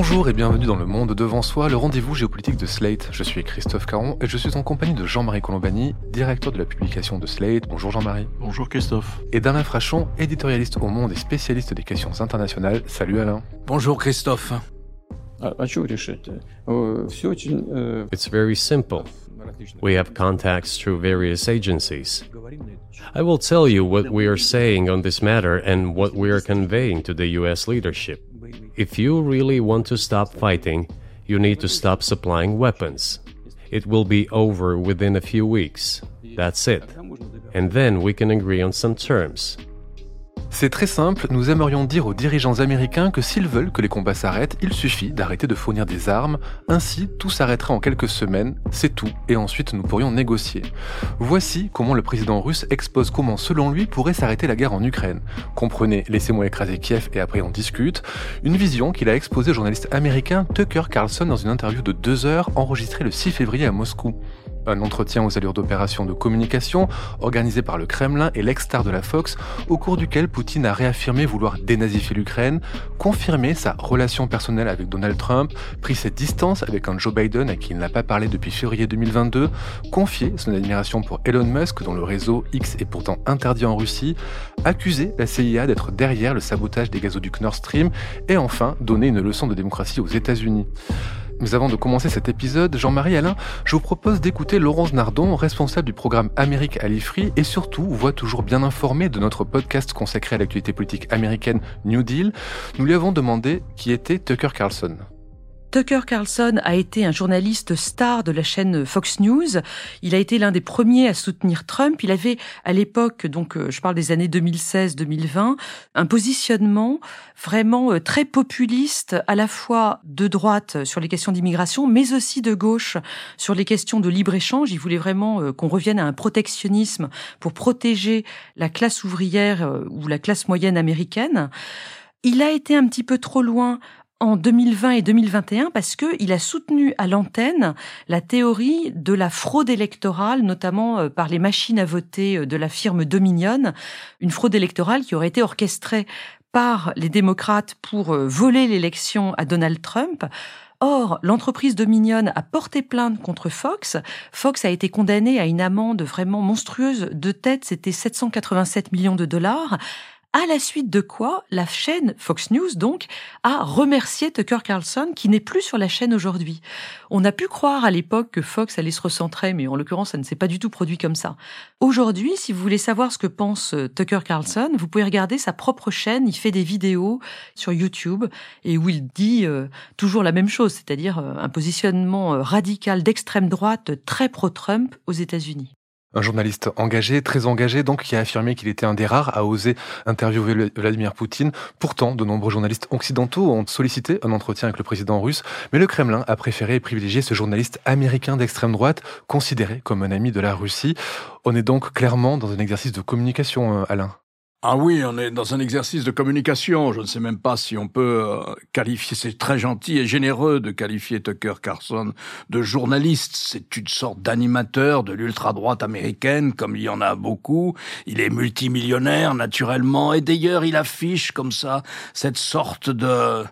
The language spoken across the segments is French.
Bonjour et bienvenue dans Le Monde Devant Soi, le rendez-vous géopolitique de Slate. Je suis Christophe Caron et je suis en compagnie de Jean-Marie Colombani, directeur de la publication de Slate. Bonjour Jean-Marie. Bonjour Christophe. Et d'Alain Frachon, éditorialiste au Monde et spécialiste des questions internationales. Salut Alain. Bonjour Christophe. It's very simple. We have contacts through various agencies. I will tell you what we are saying on this matter and what we are conveying to the US leadership. If you really want to stop fighting, you need to stop supplying weapons. It will be over within a few weeks. That's it. And then we can agree on some terms. C'est très simple, nous aimerions dire aux dirigeants américains que s'ils veulent que les combats s'arrêtent, il suffit d'arrêter de fournir des armes, ainsi tout s'arrêterait en quelques semaines, c'est tout, et ensuite nous pourrions négocier. Voici comment le président russe expose comment selon lui pourrait s'arrêter la guerre en Ukraine. Comprenez, laissez-moi écraser Kiev et après on discute, une vision qu'il a exposée au journaliste américain Tucker Carlson dans une interview de deux heures enregistrée le 6 février à Moscou un entretien aux allures d'opération de communication organisé par le Kremlin et l'ex-star de la Fox, au cours duquel Poutine a réaffirmé vouloir dénazifier l'Ukraine, confirmé sa relation personnelle avec Donald Trump, pris ses distances avec un Joe Biden à qui il n'a pas parlé depuis février 2022, confié son admiration pour Elon Musk, dont le réseau X est pourtant interdit en Russie, accusé la CIA d'être derrière le sabotage des gazoducs Nord Stream et enfin donné une leçon de démocratie aux États-Unis. Mais avant de commencer cet épisode, Jean-Marie Alain, je vous propose d'écouter Laurence Nardon, responsable du programme Amérique à l'IFRI et surtout voix toujours bien informée de notre podcast consacré à l'actualité politique américaine New Deal. Nous lui avons demandé qui était Tucker Carlson. Tucker Carlson a été un journaliste star de la chaîne Fox News. Il a été l'un des premiers à soutenir Trump. Il avait à l'époque, donc euh, je parle des années 2016-2020, un positionnement vraiment euh, très populiste, à la fois de droite sur les questions d'immigration, mais aussi de gauche sur les questions de libre-échange. Il voulait vraiment euh, qu'on revienne à un protectionnisme pour protéger la classe ouvrière ou la classe moyenne américaine. Il a été un petit peu trop loin en 2020 et 2021 parce que il a soutenu à l'antenne la théorie de la fraude électorale, notamment euh, par les machines à voter euh, de la firme Dominion, une fraude électorale qui aurait été orchestrée par les démocrates pour euh, voler l'élection à Donald Trump. Or, l'entreprise Dominion a porté plainte contre Fox. Fox a été condamné à une amende vraiment monstrueuse de tête, c'était 787 millions de dollars à la suite de quoi la chaîne Fox News donc a remercié Tucker Carlson qui n'est plus sur la chaîne aujourd'hui. On a pu croire à l'époque que Fox allait se recentrer, mais en l'occurrence ça ne s'est pas du tout produit comme ça. Aujourd'hui, si vous voulez savoir ce que pense euh, Tucker Carlson, vous pouvez regarder sa propre chaîne, il fait des vidéos sur YouTube et où il dit euh, toujours la même chose, c'est-à-dire euh, un positionnement radical d'extrême droite très pro-Trump aux États-Unis. Un journaliste engagé, très engagé, donc qui a affirmé qu'il était un des rares à oser interviewer Vladimir Poutine. Pourtant, de nombreux journalistes occidentaux ont sollicité un entretien avec le président russe, mais le Kremlin a préféré privilégier ce journaliste américain d'extrême droite, considéré comme un ami de la Russie. On est donc clairement dans un exercice de communication, euh, Alain. Ah oui, on est dans un exercice de communication. Je ne sais même pas si on peut euh, qualifier, c'est très gentil et généreux de qualifier Tucker Carlson de journaliste. C'est une sorte d'animateur de l'ultra-droite américaine, comme il y en a beaucoup. Il est multimillionnaire, naturellement, et d'ailleurs, il affiche comme ça cette sorte de,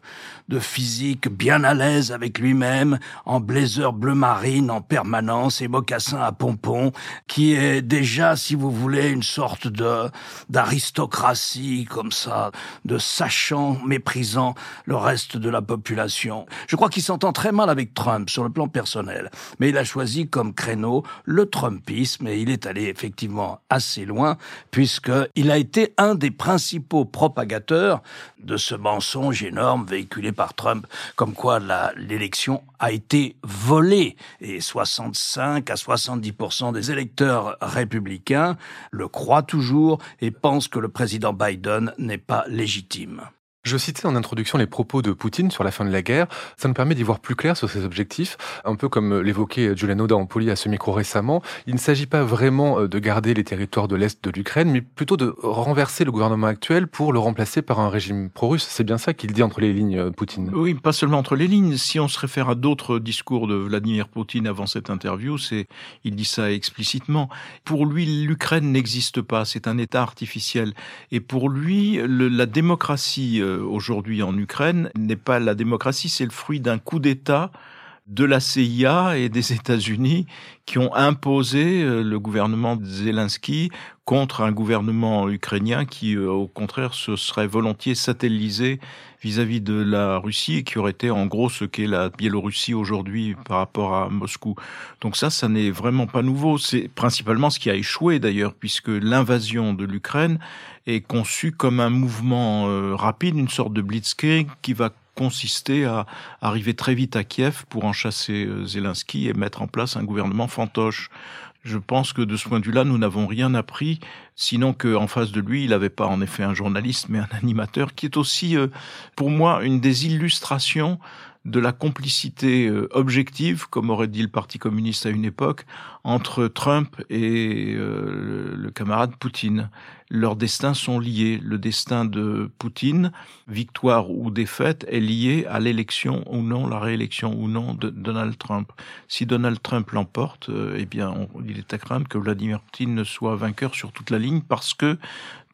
de physique bien à l'aise avec lui-même, en blazer bleu marine en permanence et mocassins à pompons, qui est déjà, si vous voulez, une sorte de d'aristocratie comme ça, de sachant, méprisant le reste de la population. Je crois qu'il s'entend très mal avec Trump sur le plan personnel, mais il a choisi comme créneau le Trumpisme et il est allé effectivement assez loin puisqu'il a été un des principaux propagateurs de ce mensonge énorme véhiculé par Trump, comme quoi l'élection a été volée. Et 65 à 70% des électeurs républicains le croient toujours et pensent que le président Biden n'est pas légitime. Je citais en introduction les propos de Poutine sur la fin de la guerre. Ça me permet d'y voir plus clair sur ses objectifs. Un peu comme l'évoquait Giuliano D'Ampoli à ce micro récemment, il ne s'agit pas vraiment euh, de garder les territoires de l'Est de l'Ukraine, mais plutôt de renverser le gouvernement actuel pour le remplacer par un régime pro-russe. C'est bien ça qu'il dit entre les lignes, euh, Poutine. Oui, pas seulement entre les lignes. Si on se réfère à d'autres discours de Vladimir Poutine avant cette interview, c'est, il dit ça explicitement. Pour lui, l'Ukraine n'existe pas. C'est un État artificiel. Et pour lui, la démocratie euh, aujourd'hui en Ukraine n'est pas la démocratie, c'est le fruit d'un coup d'État de la CIA et des États-Unis qui ont imposé euh, le gouvernement de Zelensky contre un gouvernement ukrainien qui, euh, au contraire, se serait volontiers satellisé vis-à-vis de la Russie et qui aurait été en gros ce qu'est la Biélorussie aujourd'hui par rapport à Moscou. Donc ça, ça n'est vraiment pas nouveau. C'est principalement ce qui a échoué d'ailleurs, puisque l'invasion de l'Ukraine est conçue comme un mouvement euh, rapide, une sorte de blitzkrieg qui va consister à arriver très vite à Kiev pour en chasser euh, Zelensky et mettre en place un gouvernement fantoche. Je pense que de ce point de vue-là, nous n'avons rien appris, sinon qu'en face de lui, il n'avait pas en effet un journaliste, mais un animateur, qui est aussi, euh, pour moi, une des illustrations de la complicité euh, objective, comme aurait dit le Parti communiste à une époque, entre Trump et euh, le camarade Poutine. Leurs destins sont liés. Le destin de Poutine, victoire ou défaite, est lié à l'élection ou non, la réélection ou non de Donald Trump. Si Donald Trump l'emporte, euh, eh bien, il est à craindre que Vladimir Poutine ne soit vainqueur sur toute la ligne parce que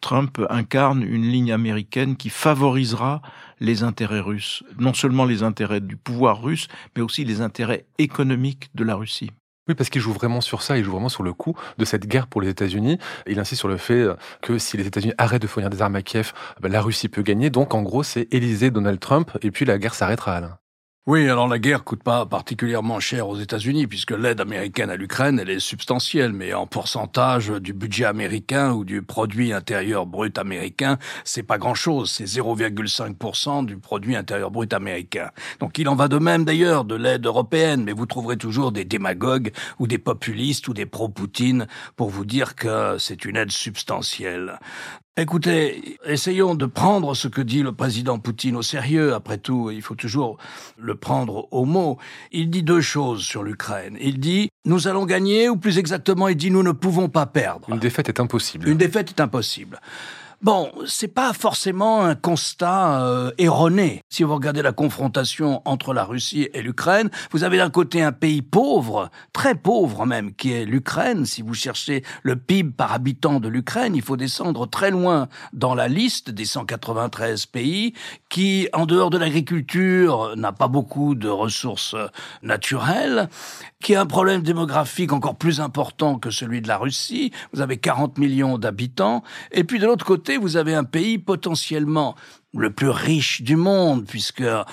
Trump incarne une ligne américaine qui favorisera les intérêts russes, non seulement les intérêts du pouvoir russe, mais aussi les intérêts économiques de la Russie. Oui, parce qu'il joue vraiment sur ça, il joue vraiment sur le coup de cette guerre pour les États-Unis. Il insiste sur le fait que si les États-Unis arrêtent de fournir des armes à Kiev, bah, la Russie peut gagner. Donc, en gros, c'est Élysée, Donald Trump, et puis la guerre s'arrêtera, Alain. Oui, alors la guerre coûte pas particulièrement cher aux États-Unis puisque l'aide américaine à l'Ukraine, elle est substantielle, mais en pourcentage du budget américain ou du produit intérieur brut américain, c'est pas grand-chose, c'est 0,5% du produit intérieur brut américain. Donc il en va de même d'ailleurs de l'aide européenne, mais vous trouverez toujours des démagogues ou des populistes ou des pro-Poutine pour vous dire que c'est une aide substantielle. Écoutez, essayons de prendre ce que dit le président Poutine au sérieux. Après tout, il faut toujours le prendre au mot. Il dit deux choses sur l'Ukraine. Il dit nous allons gagner, ou plus exactement, il dit nous ne pouvons pas perdre. Une défaite est impossible. Une défaite est impossible. Bon, c'est pas forcément un constat euh, erroné. Si vous regardez la confrontation entre la Russie et l'Ukraine, vous avez d'un côté un pays pauvre, très pauvre même, qui est l'Ukraine. Si vous cherchez le PIB par habitant de l'Ukraine, il faut descendre très loin dans la liste des 193 pays qui, en dehors de l'agriculture, n'a pas beaucoup de ressources naturelles, qui a un problème démographique encore plus important que celui de la Russie. Vous avez 40 millions d'habitants. Et puis de l'autre côté, vous avez un pays potentiellement le plus riche du monde, puisque euh,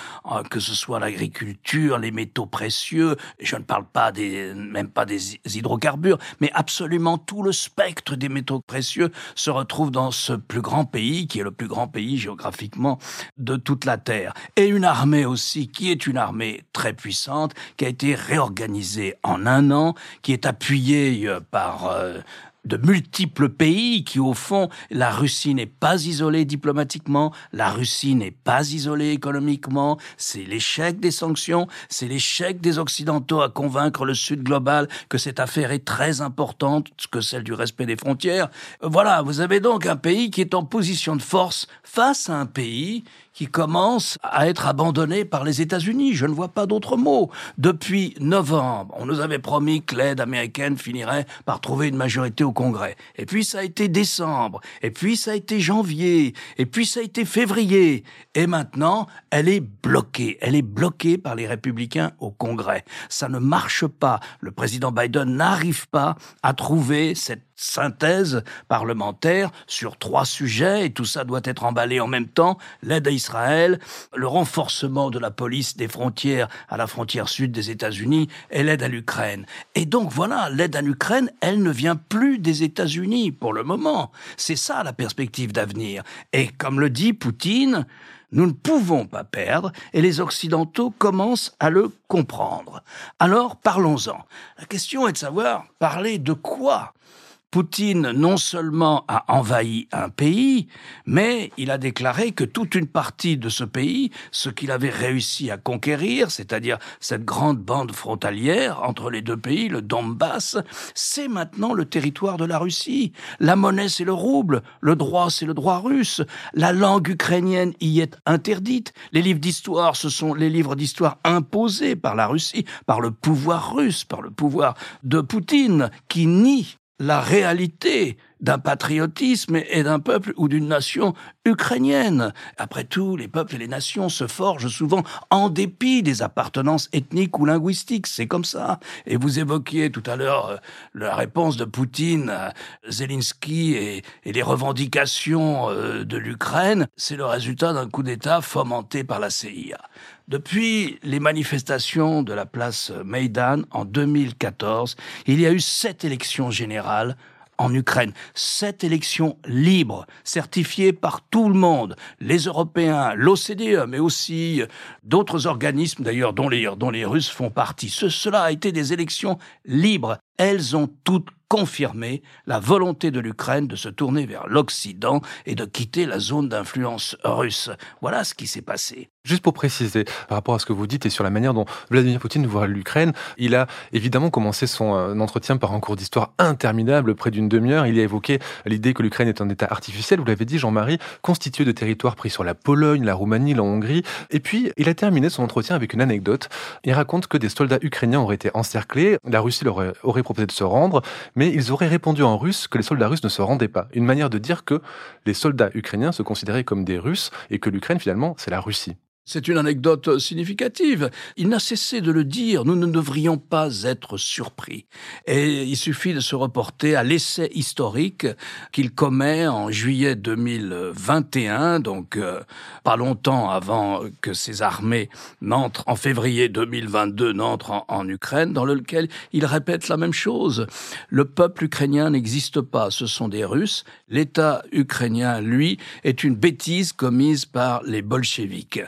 que ce soit l'agriculture, les métaux précieux, je ne parle pas même pas des hydrocarbures, mais absolument tout le spectre des métaux précieux se retrouve dans ce plus grand pays, qui est le plus grand pays géographiquement de toute la Terre. Et une armée aussi, qui est une armée très puissante, qui a été réorganisée en un an, qui est appuyée euh, par euh, de multiples pays qui, au fond, la Russie n'est pas isolée diplomatiquement, la Russie n'est pas isolée économiquement, c'est l'échec des sanctions, c'est l'échec des Occidentaux à convaincre le Sud global que cette affaire est très importante, que celle du respect des frontières. Voilà, vous avez donc un pays qui est en position de force face à un pays qui commence à être abandonné par les États-Unis. Je ne vois pas d'autre mot. Depuis novembre, on nous avait promis que l'aide américaine finirait par trouver une majorité au Congrès. Et puis ça a été décembre. Et puis ça a été janvier. Et puis ça a été février. Et maintenant, elle est bloquée. Elle est bloquée par les républicains au Congrès. Ça ne marche pas. Le président Biden n'arrive pas à trouver cette synthèse parlementaire sur trois sujets et tout ça doit être emballé en même temps. L'aide à Israël, le renforcement de la police des frontières à la frontière sud des États-Unis et l'aide à l'Ukraine. Et donc voilà, l'aide à l'Ukraine, elle ne vient plus des États-Unis pour le moment. C'est ça la perspective d'avenir. Et comme le dit Poutine, nous ne pouvons pas perdre et les Occidentaux commencent à le comprendre. Alors parlons-en. La question est de savoir parler de quoi Poutine non seulement a envahi un pays, mais il a déclaré que toute une partie de ce pays, ce qu'il avait réussi à conquérir, c'est-à-dire cette grande bande frontalière entre les deux pays, le Donbass, c'est maintenant le territoire de la Russie. La monnaie, c'est le rouble, le droit, c'est le droit russe, la langue ukrainienne y est interdite, les livres d'histoire, ce sont les livres d'histoire imposés par la Russie, par le pouvoir russe, par le pouvoir de Poutine, qui nie la réalité d'un patriotisme et d'un peuple ou d'une nation ukrainienne. Après tout, les peuples et les nations se forgent souvent en dépit des appartenances ethniques ou linguistiques. C'est comme ça. Et vous évoquiez tout à l'heure euh, la réponse de Poutine à Zelensky et, les revendications euh, de l'Ukraine. C'est le résultat d'un coup d'État fomenté par la CIA. Depuis les manifestations de la place Maïdan en 2014, il y a eu sept élections générales en Ukraine. Sept élections libres, certifiées par tout le monde, les Européens, l'OCDE, mais aussi d'autres organismes d'ailleurs dont les, Russes font partie. cela a été des élections libres. Elles ont toutes confirmé la volonté de l'Ukraine de se tourner vers l'Occident et de quitter la zone d'influence russe. Voilà ce qui s'est passé. Juste pour préciser, par rapport à ce que vous dites et sur la manière dont Vladimir Poutine voit l'Ukraine, il a évidemment commencé son euh, entretien par un cours d'histoire interminable, près d'une demi-heure. Il a évoqué l'idée que l'Ukraine est un État artificiel, vous l'avez dit Jean-Marie, constitué de territoires pris sur la Pologne, la Roumanie, la Hongrie. Et puis, il a terminé son entretien avec une anecdote. Il raconte que des soldats ukrainiens auraient été encerclés, la Russie leur aurait proposé de se rendre, mais ils auraient répondu en russe que les soldats russes ne se rendaient pas. Une manière de dire que les soldats ukrainiens se considéraient comme des Russes et que l'Ukraine, finalement, c'est la Russie. C'est une anecdote significative. Il n'a cessé de le dire, nous ne devrions pas être surpris. Et il suffit de se reporter à l'essai historique qu'il commet en juillet 2021, donc euh, pas longtemps avant que ses armées n'entrent en février 2022, n'entrent en, en Ukraine, dans lequel il répète la même chose. Le peuple ukrainien n'existe pas, ce sont des Russes. L'État ukrainien, lui, est une bêtise commise par les bolcheviks.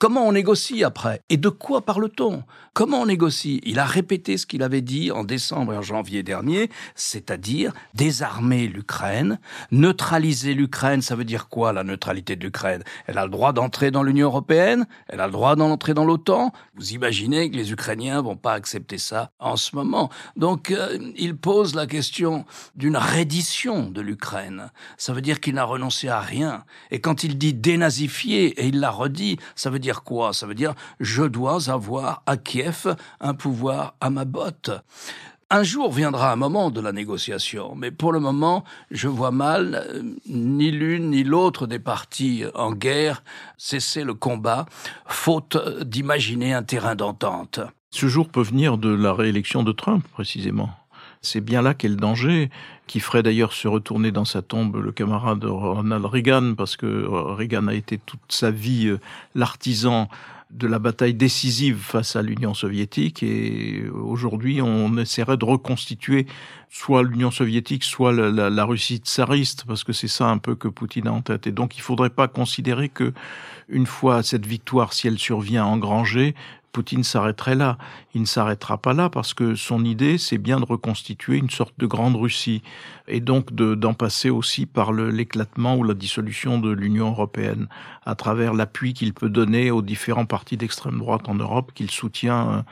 Comment on négocie après? Et de quoi parle-t-on? Comment on négocie? Il a répété ce qu'il avait dit en décembre et en janvier dernier, c'est-à-dire désarmer l'Ukraine, neutraliser l'Ukraine. Ça veut dire quoi la neutralité de l'Ukraine? Elle a le droit d'entrer dans l'Union européenne, elle a le droit d'entrer dans l'OTAN? Vous imaginez que les Ukrainiens vont pas accepter ça en ce moment. Donc euh, il pose la question d'une reddition de l'Ukraine. Ça veut dire qu'il n'a renoncé à rien. Et quand il dit dénazifier, et il l'a redit, ça veut dire quoi? Ça veut dire je dois avoir à Kiev un pouvoir à ma botte. Un jour viendra un moment de la négociation, mais pour le moment, je vois mal euh, ni l'une ni l'autre des parties en guerre cesser le combat, faute d'imaginer un terrain d'entente. Ce jour peut venir de la réélection de Trump, précisément. C'est bien là qu'est le danger, qui ferait d'ailleurs se retourner dans sa tombe le camarade Ronald Reagan, parce que Reagan a été toute sa vie euh, l'artisan de la bataille décisive face à l'Union soviétique et aujourd'hui on essaierait de reconstituer soit l'Union soviétique, soit la, la, Russie tsariste parce que c'est ça un peu que Poutine a en tête. Et donc il faudrait pas considérer que une fois cette victoire, si elle survient engrangée, Poutine s'arrêterait là. Il ne s'arrêtera pas là parce que son idée, c'est bien de reconstituer une sorte de grande Russie et donc d'en passer aussi par l'éclatement ou la dissolution de l'Union européenne à travers l'appui qu'il peut donner aux différents partis d'extrême droite en Europe qu'il soutient euh,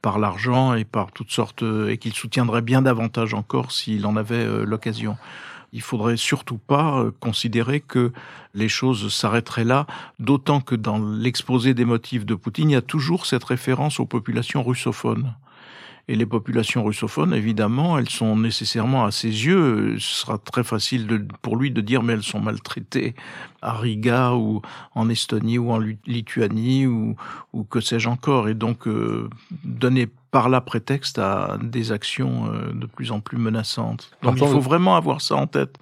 par l'argent et par toutes sortes et qu'il soutiendrait bien davantage encore s'il en avait euh, l'occasion il faudrait surtout pas euh, considérer que les choses s'arrêteraient là, d'autant que dans l'exposé des motifs de Poutine, il y a toujours cette référence aux populations russophones. Et les populations russophones, évidemment, elles sont nécessairement à ses yeux. Ce sera très facile de, pour lui de dire, mais elles sont maltraitées à Riga ou en Estonie ou en Lituanie ou, ou que sais-je encore. Et donc, euh, donner par là prétexte à des actions euh, de plus en plus menaçantes. Donc, il faut vraiment avoir ça en tête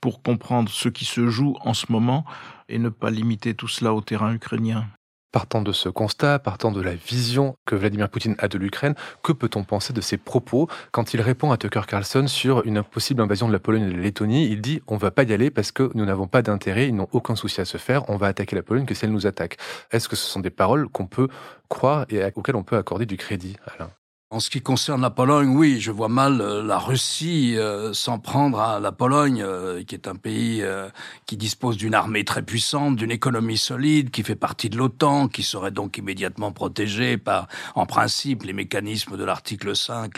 pour comprendre ce qui se joue en ce moment et ne pas limiter tout cela au terrain ukrainien. Partant de ce constat, partant de la vision que Vladimir Poutine a de l'Ukraine, que peut-on penser de ses propos quand il répond à Tucker Carlson sur une possible invasion de la Pologne et de la Lettonie? Il dit on va pas y aller parce que nous n'avons pas d'intérêt, ils n'ont aucun souci à se faire, on va attaquer la Pologne que si elle nous attaque. Est-ce que ce sont des paroles qu'on peut croire et auxquelles on peut accorder du crédit, Alain? En ce qui concerne la Pologne, oui, je vois mal euh, la Russie euh, s'en prendre à la Pologne, euh, qui est un pays qui dispose d'une armée très puissante, d'une économie solide, qui fait partie de l'OTAN, qui serait donc immédiatement protégé par, en principe, les mécanismes de l'article 5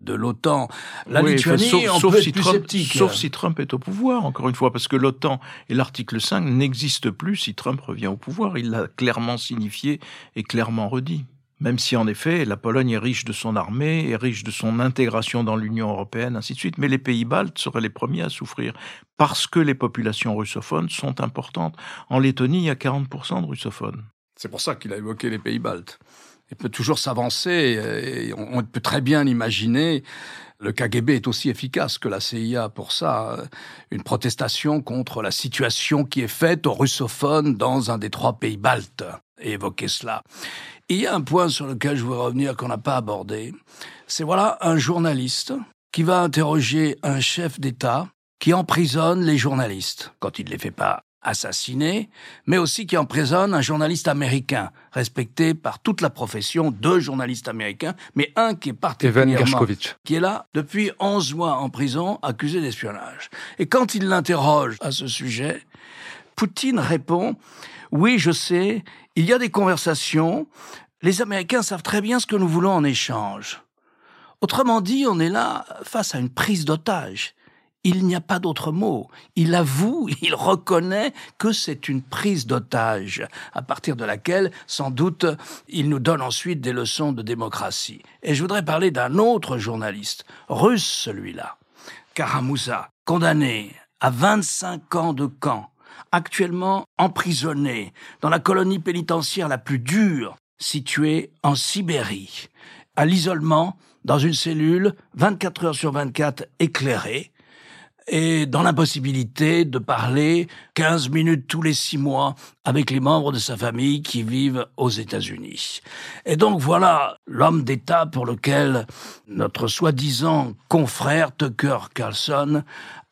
de l'OTAN. La Lituanie, sauf, si Trump, Sauf si Trump est au pouvoir, encore une fois, parce que l'OTAN et l'article 5 n'existent plus si Trump revient au pouvoir. Il l'a clairement signifié et clairement redit. Même si en effet la Pologne est riche de son armée, est riche de son intégration dans l'Union européenne, ainsi de suite, mais les pays baltes seraient les premiers à souffrir parce que les populations russophones sont importantes. En Lettonie, il y a 40% de russophones. C'est pour ça qu'il a évoqué les pays baltes. Il peut toujours s'avancer, et on peut très bien imaginer le KGB est aussi efficace que la CIA pour ça. Une protestation contre la situation qui est faite aux russophones dans un des trois pays baltes. Et évoquer cela. Il y a un point sur lequel je veux revenir qu'on n'a pas abordé. C'est voilà un journaliste qui va interroger un chef d'État qui emprisonne les journalistes quand il ne les fait pas assassiné, mais aussi qui emprisonne un journaliste américain, respecté par toute la profession, deux journalistes américains, mais un qui est particulièrement... qui est là depuis 11 mois en prison, accusé d'espionnage. Et quand il l'interroge à ce sujet, Poutine répond, oui, je sais, il y a des conversations, les Américains savent très bien ce que nous voulons en échange. Autrement dit, on est là face à une prise d'otage il n'y a pas d'autre mot. Il avoue, il reconnaît que c'est une prise d'otage, à partir de laquelle, sans doute, il nous donne ensuite des leçons de démocratie. Et je voudrais parler d'un autre journaliste, russe celui-là, Karamouza, condamné à 25 ans de camp, actuellement emprisonné dans la colonie pénitentiaire la plus dure située en Sibérie, à l'isolement, dans une cellule 24 heures sur 24 éclairée, et dans l'impossibilité de parler 15 minutes tous les six mois avec les membres de sa famille qui vivent aux États-Unis. Et donc voilà l'homme d'État pour lequel notre soi-disant confrère Tucker Carlson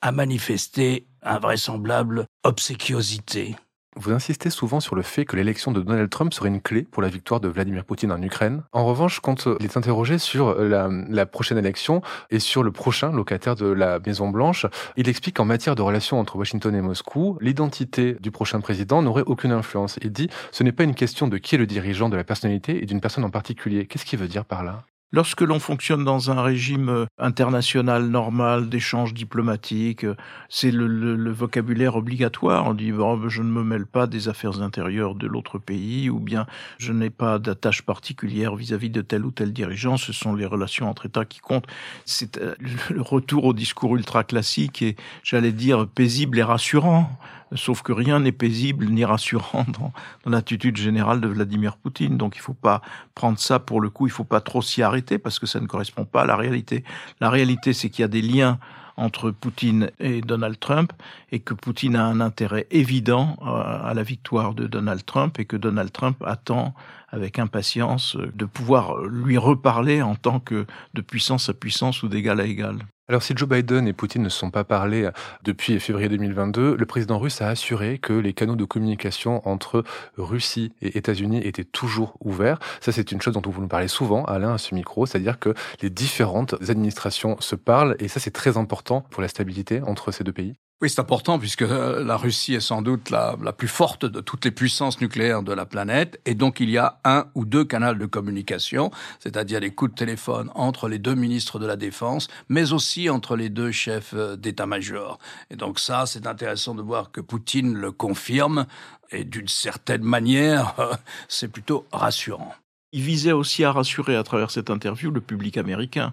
a manifesté invraisemblable obséquiosité. Vous insistez souvent sur le fait que l'élection de Donald Trump serait une clé pour la victoire de Vladimir Poutine en Ukraine. En revanche, quand il est interrogé sur la, la prochaine élection et sur le prochain locataire de la Maison Blanche, il explique qu'en matière de relations entre Washington et Moscou, l'identité du prochain président n'aurait aucune influence. Il dit ce n'est pas une question de qui est le dirigeant de la personnalité et d'une personne en particulier. Qu'est-ce qu'il veut dire par là? Lorsque l'on fonctionne dans un régime euh, international normal d'échanges diplomatiques, euh, c'est le, vocabulaire obligatoire. On dit je ne me mêle pas des affaires intérieures de l'autre pays, ou bien je n'ai pas d'attache particulière vis-à-vis de tel ou tel dirigeant. Ce sont les relations entre États qui comptent. C'est euh, le retour au discours ultra classique et j'allais dire paisible et rassurant. Sauf que rien n'est paisible ni rassurant dans, l'attitude générale de Vladimir Poutine. Donc il ne faut pas prendre ça pour le coup, il ne faut pas trop s'y arrêter parce que ça ne correspond pas à la réalité. La réalité, c'est qu'il y a des liens entre Poutine et Donald Trump et que Poutine a un intérêt évident euh, à la victoire de Donald Trump et que Donald Trump attend avec impatience de pouvoir lui reparler en tant que de puissance à puissance ou d'égal à égal. Alors si Joe Biden et Poutine ne se sont pas parlé depuis février 2022, le président russe a assuré que les canaux de communication entre Russie et États-Unis étaient toujours ouverts. Ça c'est une chose dont vous nous parlez souvent, Alain, à ce micro, c'est-à-dire que les différentes administrations se parlent et ça c'est très important pour la stabilité entre ces deux pays. Oui, c'est important puisque euh, la Russie est sans doute la, la, plus forte de toutes les puissances nucléaires de la planète et donc il y a un ou deux canaux de communication, c'est-à-dire les coups de téléphone entre les deux ministres de la Défense, mais aussi entre les deux chefs euh, d'état-major. Et donc ça, c'est intéressant de voir que Poutine le confirme et d'une certaine manière, c'est plutôt rassurant. Il visait aussi à rassurer à travers cette interview le public américain.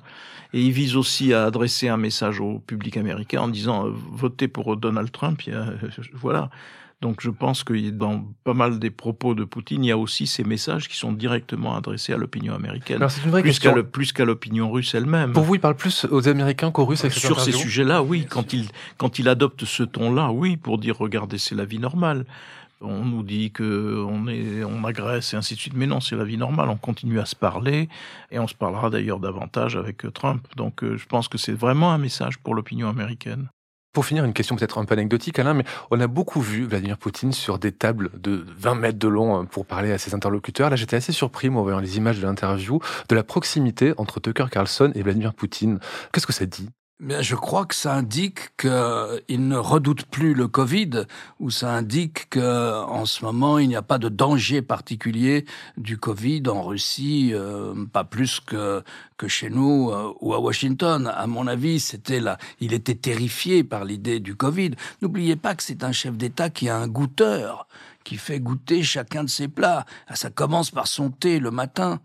Et il vise aussi à adresser un message au public américain en disant euh, votez pour Donald Trump. voilà. Donc je pense que dans pas mal des propos de Poutine, il y a aussi ces messages qui sont directement adressés à l'opinion américaine, plus qu'à plus qu'à l'opinion russe elle-même. Pour vous, il parle plus aux Américains qu'aux Russes Sur ces sujets-là, oui. Quand il, quand il adopte ce ton-là, oui, pour dire regardez, c'est la vie normale on nous dit que on agresse et ainsi de suite. Mais non, c'est la vie normale. On continue à se parler et on se parlera d'ailleurs davantage avec Trump. Donc, euh, je pense que c'est vraiment un message pour l'opinion américaine. Pour finir, une question peut-être un peu anecdotique, Alain, mais on a beaucoup vu Vladimir Poutine sur des tables de 20 mètres de long euh, pour parler à ses interlocuteurs. Là, j'étais assez surpris, moi, en voyant les images de l'interview, de la proximité entre Tucker Carlson et Vladimir Poutine. Qu'est-ce que ça dit? Je crois que ça indique qu'il ne redoute plus le Covid, ou ça indique qu'en ce moment il n'y a pas de danger particulier du Covid en Russie, euh, pas plus que que chez nous euh, ou à Washington. À mon avis, c'était là, il était terrifié par l'idée du Covid. N'oubliez pas que c'est un chef d'État qui a un goûteur qui fait goûter chacun de ses plats. Ah, ça commence par son thé le matin.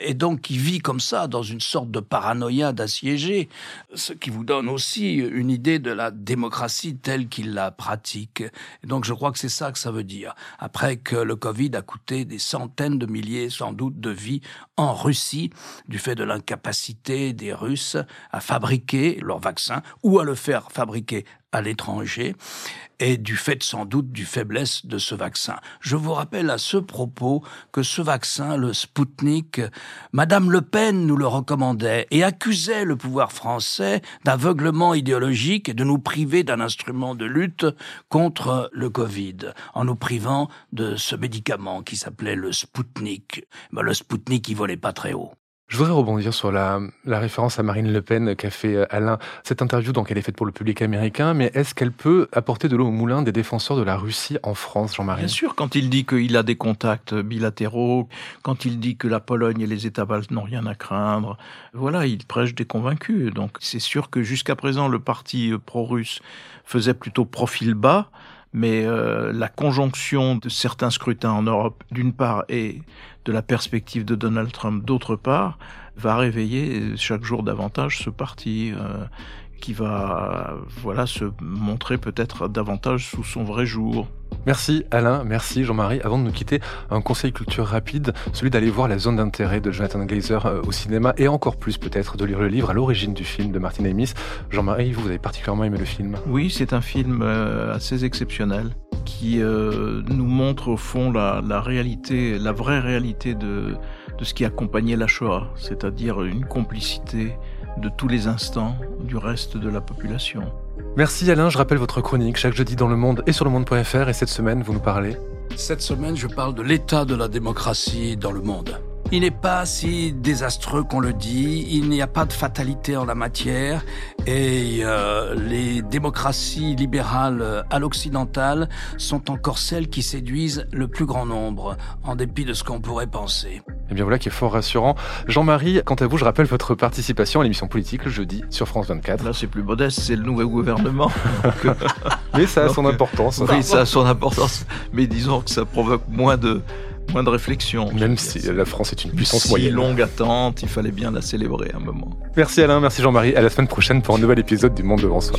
Et donc, qui vit comme ça, dans une sorte de paranoïa d'assiégé. Ce qui vous donne aussi une idée de la démocratie telle qu'il la pratique. Et donc, je crois que c'est ça que ça veut dire. Après que le Covid a coûté des centaines de milliers, sans doute, de vies en Russie, du fait de l'incapacité des Russes à fabriquer leur vaccin ou à le faire fabriquer à l'étranger et du fait sans doute du faiblesse de ce vaccin. Je vous rappelle à ce propos que ce vaccin, le Sputnik, Madame Le Pen nous le recommandait et accusait le pouvoir français d'aveuglement idéologique et de nous priver d'un instrument de lutte contre le Covid, en nous privant de ce médicament qui s'appelait le Sputnik. Ben, le Sputnik, il volait pas très haut. Je voudrais rebondir sur la, la référence à Marine Le Pen qu'a fait euh, Alain. Cette interview, donc, elle est faite pour le public américain, mais est-ce qu'elle peut apporter de l'eau au moulin des défenseurs de la Russie en France, Jean-Marie? Bien sûr, quand il dit qu'il a des contacts bilatéraux, quand il dit que la Pologne et les États baltes n'ont rien à craindre, voilà, il prêche des convaincus. Donc, c'est sûr que jusqu'à présent, le parti pro-russe faisait plutôt profil bas mais euh, la conjonction de certains scrutins en Europe, d'une part, et de la perspective de Donald Trump, d'autre part, va réveiller chaque jour davantage ce parti euh, qui va voilà se montrer peut-être davantage sous son vrai jour. Merci Alain, merci Jean-Marie. Avant de nous quitter, un conseil culture rapide, celui d'aller voir la zone d'intérêt de Jonathan Glazer euh, au cinéma et encore plus peut-être de lire le livre à l'origine du film de Martin Amis. Jean-Marie, vous, avez particulièrement aimé le film Oui, c'est un film euh, assez exceptionnel qui euh, nous montre au fond la, la, réalité, la vraie réalité de, de ce qui accompagnait la Shoah, c'est-à-dire une complicité de tous les instants du reste de la population. Merci Alain, je rappelle votre chronique chaque jeudi dans Le Monde et sur le monde.fr et cette semaine vous nous parlez Cette semaine je parle de l'état de la démocratie dans le monde. Il n'est pas si désastreux qu'on le dit, il n'y a pas de fatalité en la matière et euh, les démocraties libérales à l'occidental sont encore celles qui séduisent le plus grand nombre, en dépit de ce qu'on pourrait penser. Et eh bien voilà qui est fort rassurant. Jean-Marie, quant à vous, je rappelle votre participation à l'émission politique le jeudi sur France 24. Là c'est plus modeste, c'est le nouveau gouvernement. Mais ça a son importance. Oui, ça a son importance, mais disons que ça provoque moins de moins de réflexion. Même si la France est une puissance si moyenne. longue attente, il fallait bien la célébrer un moment. Merci Alain, merci Jean-Marie. À la semaine prochaine pour un nouvel épisode du Monde devant soi.